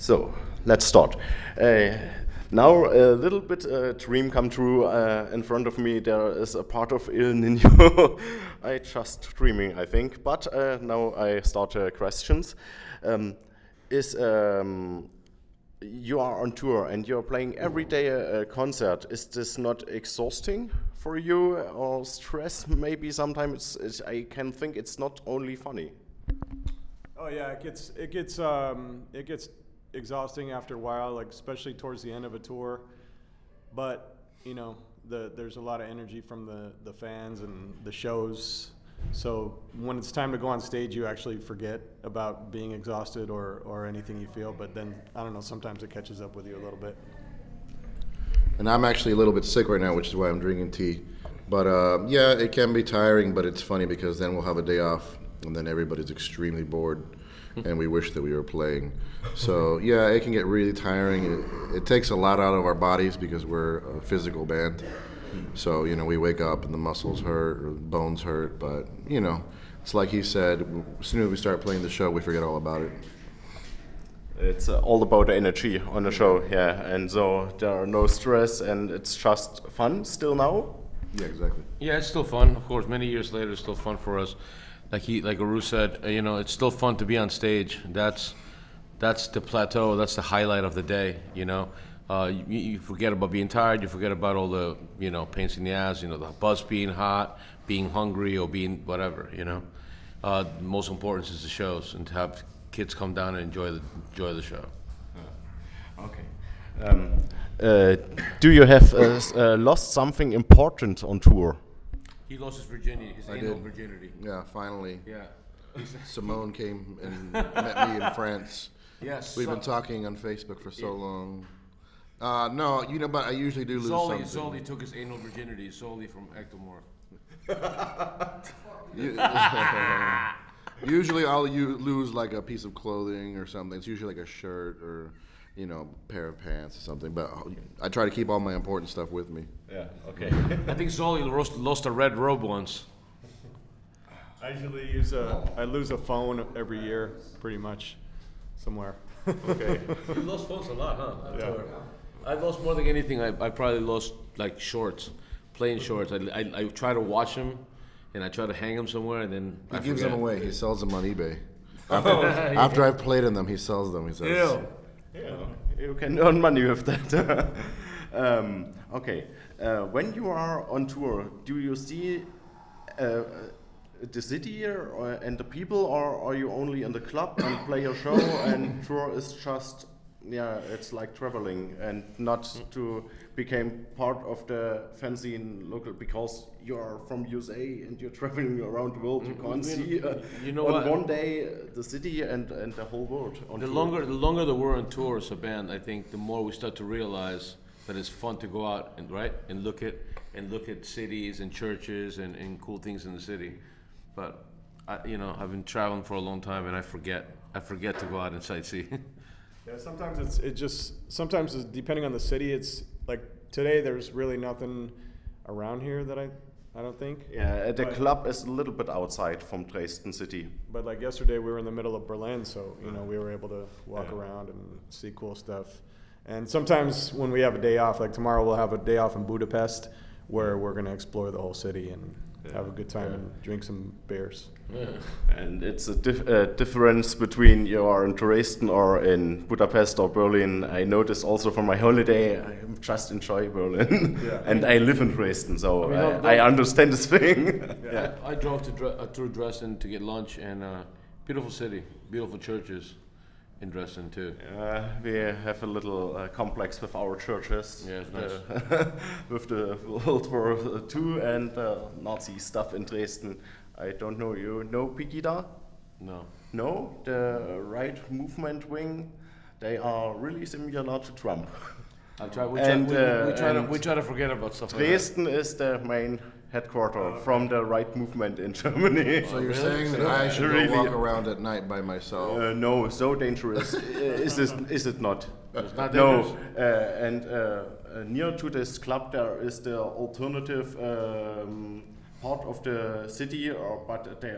So let's start. Uh, now a little bit uh, dream come true. Uh, in front of me there is a part of Ill Niño. I just dreaming, I think. But uh, now I start uh, questions. Um, is um, you are on tour and you're playing every day a, a concert. Is this not exhausting for you or stress? Maybe sometimes it's, I can think it's not only funny. Oh yeah, it gets it gets um, it gets exhausting after a while, like especially towards the end of a tour. But you know, the there's a lot of energy from the the fans and the shows. So when it's time to go on stage, you actually forget about being exhausted or or anything you feel. But then I don't know, sometimes it catches up with you a little bit. And I'm actually a little bit sick right now, which is why I'm drinking tea. But uh, yeah, it can be tiring, but it's funny because then we'll have a day off, and then everybody's extremely bored, and we wish that we were playing. So yeah, it can get really tiring. It, it takes a lot out of our bodies because we're a physical band. So you know, we wake up and the muscles hurt, or the bones hurt, but you know, it's like he said. As soon as we start playing the show, we forget all about it. It's uh, all about the energy on the show, yeah. And so there are no stress, and it's just fun still now. Yeah, exactly. Yeah, it's still fun. Of course, many years later, it's still fun for us. Like he, like Ahrue said, uh, you know, it's still fun to be on stage. That's that's the plateau. That's the highlight of the day. You know, uh, you, you forget about being tired. You forget about all the you know pains in the ass. You know, the bus being hot, being hungry, or being whatever. You know, uh, most important is the shows and to have kids come down and enjoy the enjoy the show. Okay. Um, uh, do you have uh, lost something important on tour? He lost his virginity, his I anal did. virginity. Yeah, finally. Yeah. Simone came and met me in France. Yes. We've been talking on Facebook for so long. Uh, no, you know, but I usually do lose Zoli, something. Zoli took his anal virginity Zoli from Ektomorf. Usually, I'll u- lose like a piece of clothing or something. It's usually like a shirt or, you know, pair of pants or something. But I try to keep all my important stuff with me. Yeah. Okay. I think Zoli lost, lost a red robe once. I usually use a I lose a phone every year, pretty much, somewhere. okay. You lost phones a lot, huh? Yeah. I lost more than anything. I, I probably lost like shorts, plain shorts. I, I, I try to wash them, and I try to hang them somewhere, and then He I gives forget. them away. He sells them on eBay. Oh. After, after I've played in them, he sells them. He says, Ew. Yeah, you can earn money with that. um, okay, uh, when you are on tour, do you see uh, the city or, and the people, or are you only in the club and play your show and tour is just, yeah, it's like traveling and not to become part of the fancy and local because you are from USA and you're traveling around the world. You can't you know- see uh, you know on what? one day uh, the city and, and the whole world. On The tour. longer the longer that we're on tour as a band, I think the more we start to realize that it's fun to go out and right and look at and look at cities and churches and, and cool things in the city. But I, you know, I've been traveling for a long time, and I forget. I forget to go out and sightsee. Yeah, sometimes it's it just sometimes it's, depending on the city, it's like today there's really nothing around here that I I don't think. Yeah, the But- club is a little bit outside from Dresden city. But like yesterday, we were in the middle of Berlin, so you know we were able to walk Yeah. around and see cool stuff. And sometimes when we have a day off, like tomorrow, we'll have a day off in Budapest, where we're gonna explore the whole city and have a good time and drink some beers. And it's a dif- uh, difference between you are in Dresden or in Budapest or Berlin. I noticed also from my holiday, I just enjoy Berlin. Yeah. and I live in Dresden, so I I, mean, don't- I, understand this thing. yeah. I, I drove to Dre- uh, through Dresden to get lunch, and uh, beautiful city, beautiful churches in Dresden too. Uh, we have a little uh, complex with our churches. Yeah, nice. Uh, with the World War II and uh, Nazi stuff in Dresden. I don't know, you know Pegida? No. No, the right movement wing, they are really similar to Trump. I try. We try, And, we, uh, we try to we try to forget about stuff like that. Dresden is the main headquarter from the right movement in Germany. So you're really? saying that I should Really? go walk around at night by myself? Uh, no, so dangerous is this, is it not? It's not no, uh, and uh, uh, near to this club there is the alternative um, part of the city, or, but they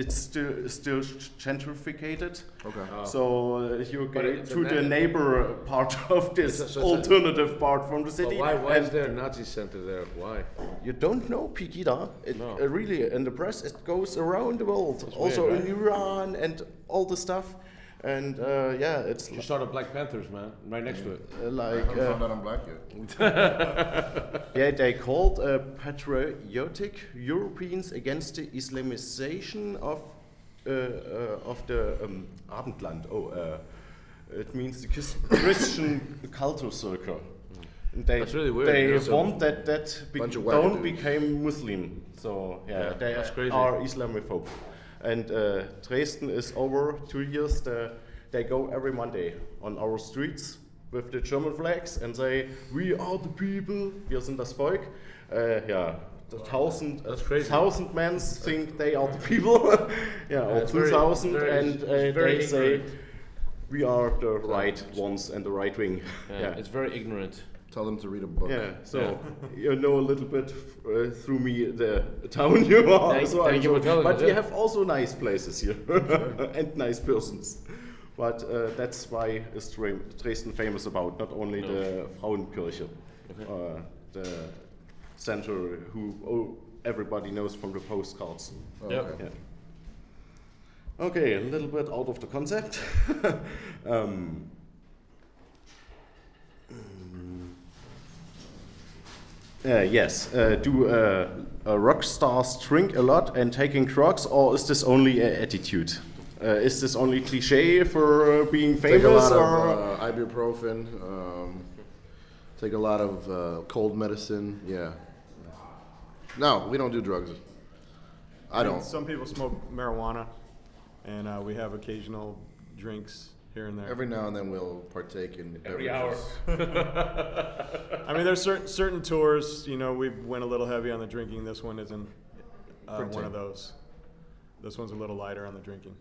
it's still still gentrificated. Okay. So uh, you But go to the neighbor part of this It's a- so it's a- alternative part from the But city. why, why and is there a Nazi center there? Why? you don't know Pegida? It No. uh, really in the press it goes around the world, also weird, in Iran and all the stuff. And uh, yeah, it's You started Black Panthers, man, right next to it. uh, I like haven't uh, found out I'm black yet. yeah, they called uh, patriotic Europeans against the Islamization of uh, uh, of the um, Abendland. Oh, uh, it means the Christian culture circle. And they That's really weird, they yeah. So- want that that be- don't wackadoos. become Muslim. So yeah, Yeah, they that's crazy. are Islamophobe. And uh, Dresden is over two years. The, they go every Monday on our streets with the German flags and say, "We are the people. Wir sind das Volk." Uh, yeah, the thousand, That's crazy. thousand men think they are the people. yeah, or two thousand, and uh, they say, "We are the right ones and the right wing." Yeah, yeah. It's very ignorant. Tell them to read a book. Yeah, so Yeah. you know a little bit uh, through me the town you are. Thank- so thank you for sure- telling But us, we yeah. have also nice places here and nice persons. But uh, that's why is Dresden famous about not only No. the Frauenkirche, uh, the center who oh, everybody knows from the postcards. Oh, Yep. okay. Yeah. Okay, a little bit out of the concept. um, Uh, yes. Uh, do uh, uh, rock stars drink a lot and taking drugs, or is this only a attitude? Uh, is this only cliche for uh, being Take a famous, lot or of uh, ibuprofen. Um, take a lot of uh, cold medicine. Yeah. No, we don't do drugs. I don't. Some people smoke marijuana, and uh, we have occasional drinks here and there. Every now and then we'll partake in Every beverages. I mean, there's certain certain tours. You know, we went a little heavy on the drinking. This one isn't uh, Pretty one of those. This one's a little lighter on the drinking.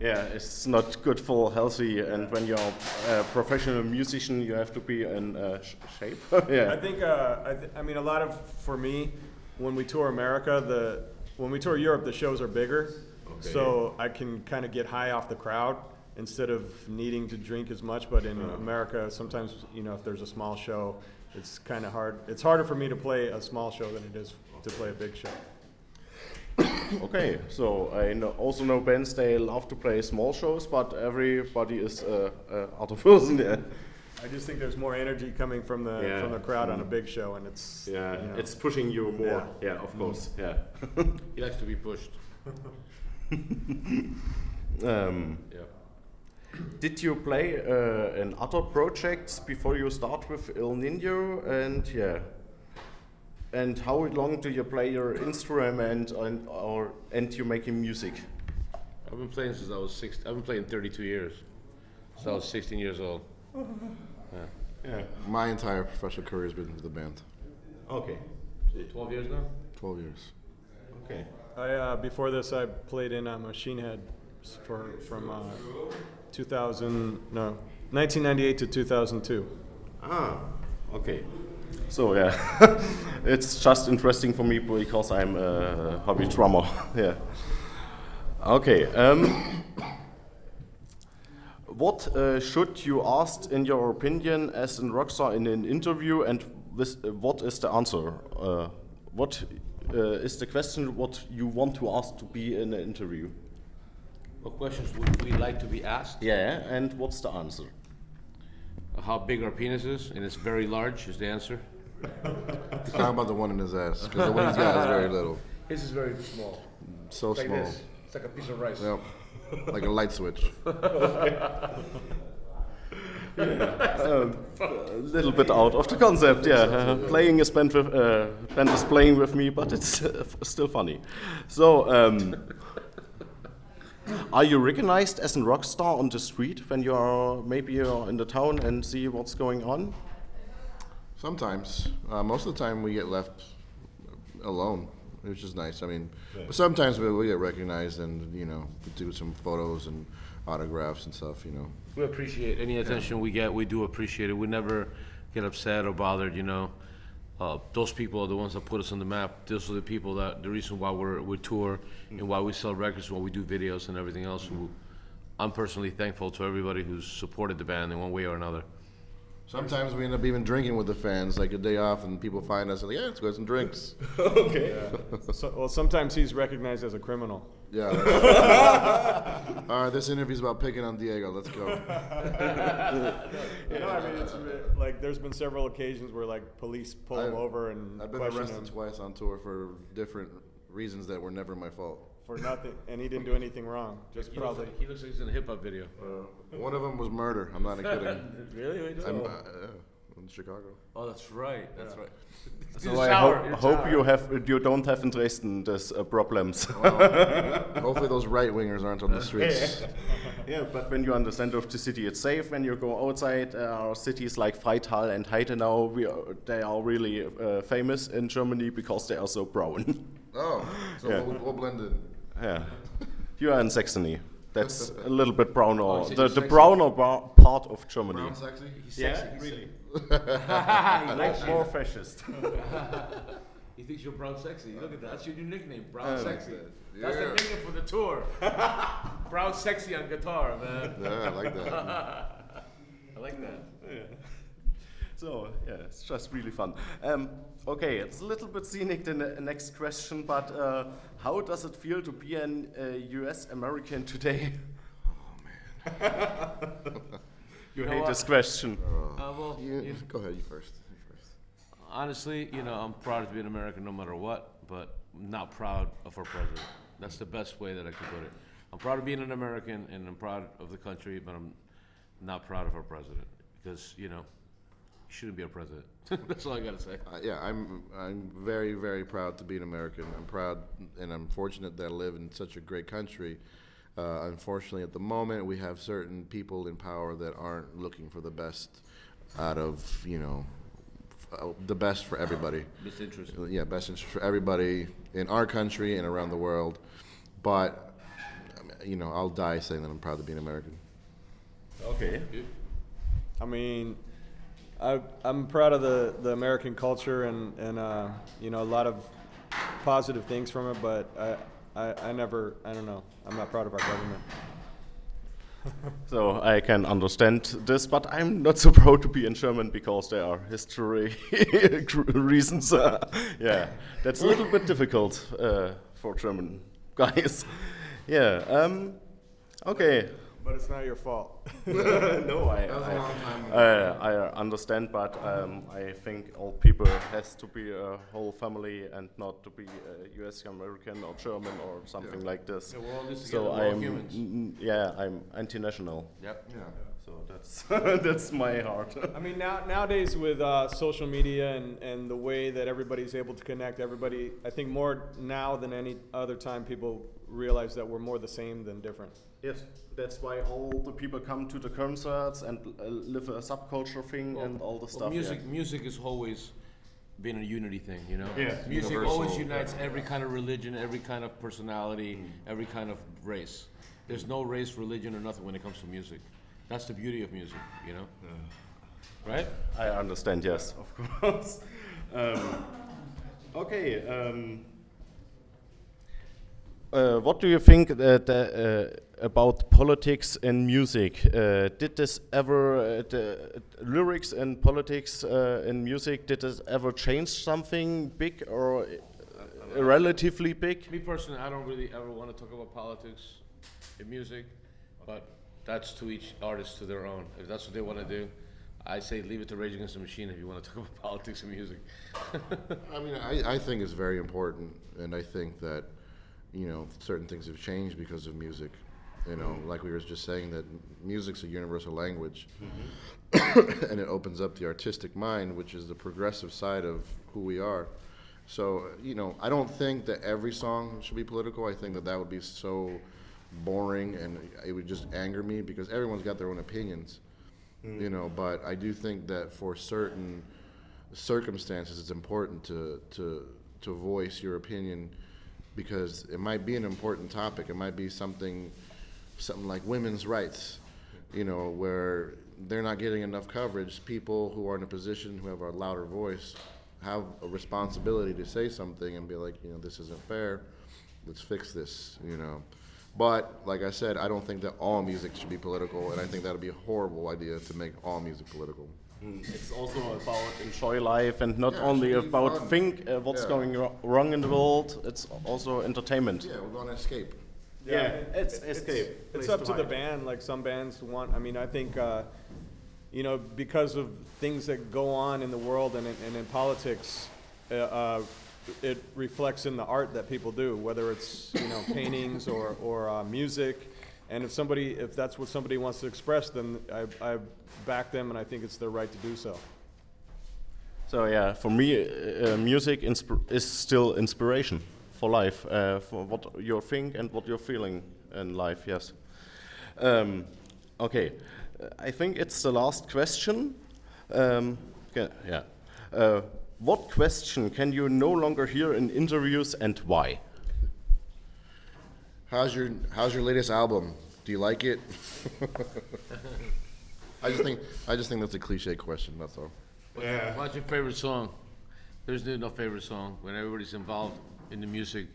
yeah, it's not good for healthy. And when you're a professional musician, you have to be in uh, sh- shape. I yeah. think. Uh, I, th- I mean, a lot of for me, when we tour America, the when we tour Europe, the shows are bigger, so I can kind of get high off the crowd instead of needing to drink as much. But in America, sometimes you know, if there's a small show, it's kind of hard. It's harder for me to play a small show than it is to play a big show. Okay, so I know, also know bands they love to play small shows, but everybody is uh, uh, other person. there. I just think there's more energy coming from the Yeah. from the crowd on a big show, and it's Yeah, you know, it's pushing you more. Yeah. Yeah, of course. Yeah. He likes to be pushed. um, Yeah. Did you play uh, in other projects before you start with Ill Niño? And yeah, and how long do you play your instrument and or and you making music? I've been playing since I was six. I've been playing 32 years. Since I was 16 years old. Yeah. yeah. My entire professional career has been with the band. Okay. So 12 years now? 12 years. Okay. I uh, before this I played in uh, Machine Head s- for from uh, 2000 no 1998 to 2002. Ah. Okay. So yeah, it's just interesting for me because I'm a hobby drummer. yeah. Okay. Um, what uh, should you ask, in your opinion, as a rockstar in an interview, and this, uh, what is the answer? Uh, what uh, is the question? What you want to ask to be in an interview? What questions would we like to be asked? Yeah, and what's the answer? How big our penis is, and it's very large, is the answer. He's talking about the one in his ass, because the one he's got is very little. His is very small. So small. It's like a piece of rice. Yep. Like a light switch. a little bit out of the concept. Yeah, uh, playing is band with uh, band is playing with me, but it's uh, f- still funny. So, um, are you recognized as a rock star on the street when you are maybe you're in the town and see what's going on? Sometimes. Uh, most of the time we get left alone, which is nice. I mean, but sometimes we, we get recognized and, you know, do some photos and autographs and stuff, you know. We appreciate any attention we get. We do appreciate it. We never get upset or bothered, you know. Uh, those people are the ones that put us on the map. Those are the people that the reason why we're we tour and why we sell records, why we do videos and everything else. I'm personally thankful to everybody who's supported the band in one way or another. Sometimes we end up even drinking with the fans, like a day off, and people find us and like, yeah, let's go have some drinks. okay. So, well, sometimes he's recognized as a criminal. Yeah. All right, this interview's about picking on Diego. Let's go. You know, I mean, it's like there's been several occasions where like police pull him I've- over and I've been arrested him twice on tour for different reasons that were never my fault. For nothing, and he didn't do anything wrong. Just He looks, probably. like, he looks like he's in a hip hop video. One of them was murder. I'm not kidding. really? I'm, uh, yeah, in Chicago. Oh, that's right. That's right. So I ho- hope you have you don't have in Dresden these uh, problems. Hopefully, those right wingers aren't on the streets. yeah, but when you understand of the city, it's safe. When you go outside, uh, our cities like Freital and Heidenau, we are, they are really uh, famous in Germany because they are so brown. Oh, so Yeah. we'll, we'll blend in. Yeah, you are in Saxony. That's a little bit browner, Oh, the, the Saxony? browner bar- part of Germany. Brown sexy? Yeah, really. he likes More fascist. He thinks you're brown sexy. Look at that. That's your new nickname, brown like sexy. that. That's the Yeah. nickname for the tour. brown sexy on guitar, man. Yeah, I like that. I like that. So yeah, it's just really fun. Um, okay, it's a little bit scenic the ne- next question, but uh, how does it feel to be an uh, U.S. American today? Oh, man. you know hate this question. Uh, well, You, you- go ahead, you first. You first. honestly, you know, I'm proud to be an American no matter what, but I'm not proud of our president. That's the best way that I could put it. I'm proud of being an American and I'm proud of the country, but I'm not proud of our president because, you know, he shouldn't be our president. That's all I gotta say. Uh, yeah, I'm I'm very very proud to be an American. I'm proud and I'm fortunate that I live in such a great country. Uh, unfortunately, at the moment, we have certain people in power that aren't looking for the best out of you know uh, the best for everybody. It's interesting. Yeah, best interest for everybody in our country and around the world. But you know, I'll die saying that I'm proud to be an American. Okay. I mean, I, I'm proud of the, the American culture and, and uh, you know, a lot of positive things from it, but I, I, I never, I don't know, I'm not proud of our government. So I can understand this, but I'm not so proud to be in German because there are history reasons. Uh, yeah, that's a little bit difficult uh, for German guys. Yeah. Um, okay. But it's not your fault. no, I, was a I, long time uh, I understand, but um, I think all people has to be a whole family and not to be a U.S. American or German or something like this. Yeah, we're all in this together, so we're all I'm, humans. yeah, I'm anti-national. Yep. Yeah. So that's that's my heart. I mean, now nowadays with uh, social media and, and the way that everybody's able to connect, everybody, I think more now than any other time, people realize that we're more the same than different. yes, that's why all the people come to the concerts and uh, live a subculture thing and all the Well, stuff. music, yeah. music has always been a unity thing, you know. Yeah. Music Universal, always unites every kind of religion, every kind of personality, every kind of race. There's no race, religion, or nothing when it comes to music. That's the beauty of music, you know. Right? I understand. Yes, of course. um, okay. Um, uh, what do you think that, uh, about politics and music? Uh, did this ever, uh, the lyrics and politics uh, in music, did this ever change something big or uh, relatively big? Me personally, I don't really ever want to talk about politics in music, but that's to each artist to their own. If that's what they want to do, I say leave it to Rage Against the Machine if you want to talk about politics and music. I mean, I, I think it's very important, and I think that, you know, certain things have changed because of music. You know, mm-hmm. like we were just saying, that music's a universal language, mm-hmm. and it opens up the artistic mind, which is the progressive side of who we are. So, you know, I don't think that every song should be political. I think that that would be so boring, and it would just anger me because everyone's got their own opinions mm-hmm. you know but i do think that for certain circumstances it's important to to to voice your opinion because it might be an important topic it might be something something like women's rights you know where they're not getting enough coverage people who are in a position who have a louder voice have a responsibility to say something and be like, you know, this isn't fair. Let's fix this. You know. But like I said, I don't think that all music should be political, and I think that would be a horrible idea to make all music political. It's also about enjoy life and not Yeah, only it should be about fun. think uh, what's Yeah. going wro- wrong in the world. It's also entertainment. Yeah, we're gonna escape. Yeah, it's escape. It's Place up to to the band. Like some bands want. I mean, I think uh, you know because of things that go on in the world and in, and in politics, uh, uh, it reflects in the art that people do, whether it's you know paintings or or uh, music. And if somebody, if that's what somebody wants to express, then I, I back them, and I think it's their right to do so. So yeah, for me, uh, uh, music is still inspiration for life, uh, for what you think and what you're feeling in life. Yes. Um, okay, I think it's the last question. Um, yeah. Uh, what question can you no longer hear in interviews and why? How's your How's your latest album? Do you like it? I just think I just think that's a cliche question. That's all. Uh, yeah. What's your favorite song? There's no- no favorite song. When everybody's involved in the music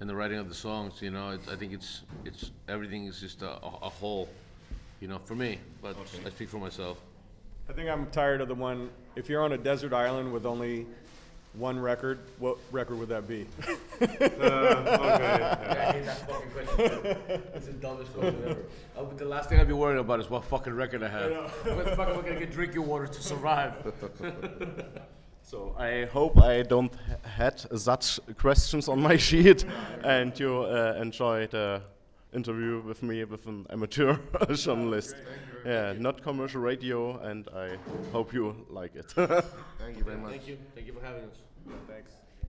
and the writing of the songs, you know, it, I think it's it's everything is just a, a, a whole, you know, for me. But I speak for myself. I think I'm tired of the one. If you're on a desert island with only one record, what record would that be? I hate that fucking question. It's the dumbest question ever. Uh, but the last thing I'd be worried about is what fucking record I have. Where the fuck am I gonna get drinking water to survive? So I hope I don't ha- had such questions on my sheet, and you uh, enjoyed the interview with me with an amateur journalist. Yeah, not commercial radio, and I hope you like it. Thank you very much. Thank you. Thank you for having us. Thanks.